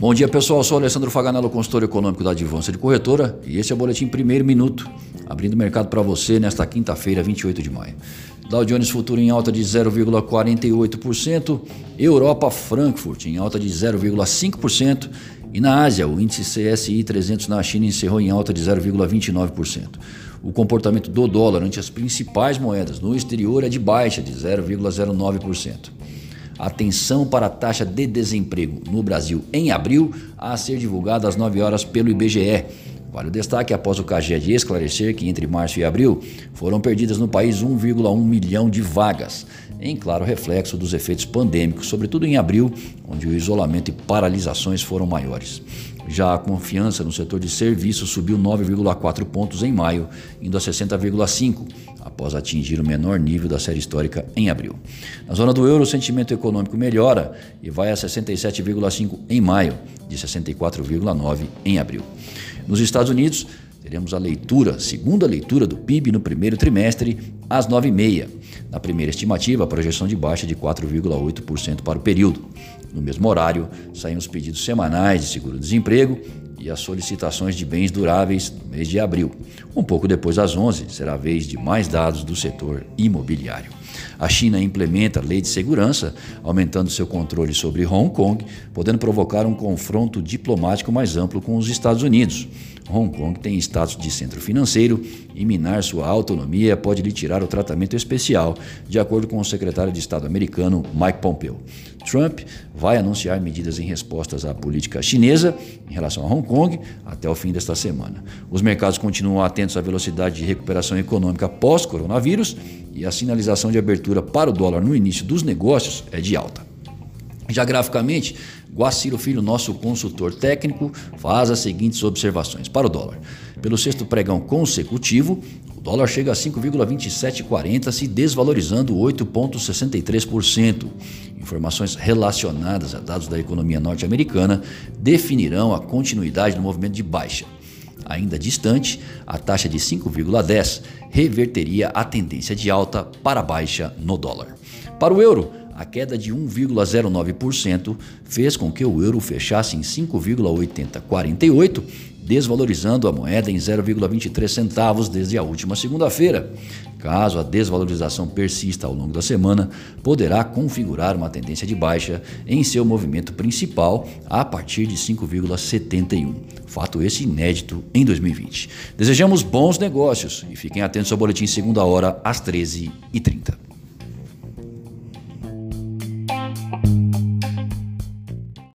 Bom dia pessoal, sou Alessandro Faganello, consultor econômico da Advança de Corretora e esse é o Boletim Primeiro Minuto, abrindo o mercado para você nesta quinta-feira, 28 de maio. Dow Jones Futuro em alta de 0,48%, Europa Frankfurt em alta de 0,5% e na Ásia o índice CSI 300 na China encerrou em alta de 0,29%. O comportamento do dólar ante as principais moedas no exterior é de baixa de 0,09%. Atenção para a taxa de desemprego no Brasil em abril, a ser divulgada às 9 horas pelo IBGE. Vale o destaque após o CAGED esclarecer que entre março e abril foram perdidas no país 1,1 milhão de vagas, em claro reflexo dos efeitos pandêmicos, sobretudo em abril, onde o isolamento e paralisações foram maiores. Já a confiança no setor de serviços subiu 9,4 pontos em maio, indo a 60,5, após atingir o menor nível da série histórica em abril. Na zona do euro, o sentimento econômico melhora e vai a 67,5 em maio, de 64,9 em abril. Nos Estados Unidos, teremos a leitura, segunda leitura do PIB no primeiro trimestre, às 9h30. Na primeira estimativa, a projeção de baixa de 4,8% para o período. No mesmo horário, saem os pedidos semanais de seguro-desemprego e as solicitações de bens duráveis no mês de abril. Um pouco depois das 11, será a vez de mais dados do setor imobiliário. A China implementa a lei de segurança, aumentando seu controle sobre Hong Kong, podendo provocar um confronto diplomático mais amplo com os Estados Unidos. Hong Kong tem status de centro financeiro e minar sua autonomia pode lhe tirar o tratamento especial, de acordo com o secretário de Estado americano Mike Pompeo. Trump vai anunciar medidas em respostas à política chinesa em relação a Hong Kong até o fim desta semana. Os mercados continuam atentos à velocidade de recuperação econômica pós-coronavírus e a sinalização de abertura para o dólar no início dos negócios é de alta. Já graficamente, Guaciro Filho, nosso consultor técnico, faz as seguintes observações para o dólar. Pelo sexto pregão consecutivo, o dólar chega a 5,2740, se desvalorizando 8,63%. Informações relacionadas a dados da economia norte-americana definirão a continuidade do movimento de baixa. Ainda distante, a taxa de 5,10 reverteria a tendência de alta para baixa no dólar. Para o euro, a queda de 1,09% fez com que o euro fechasse em 5,8048, desvalorizando a moeda em 0,23 centavos desde a última segunda-feira. Caso a desvalorização persista ao longo da semana, poderá configurar uma tendência de baixa em seu movimento principal a partir de 5,71. Fato esse inédito em 2020. Desejamos bons negócios e fiquem atentos ao boletim segunda hora às 13h30.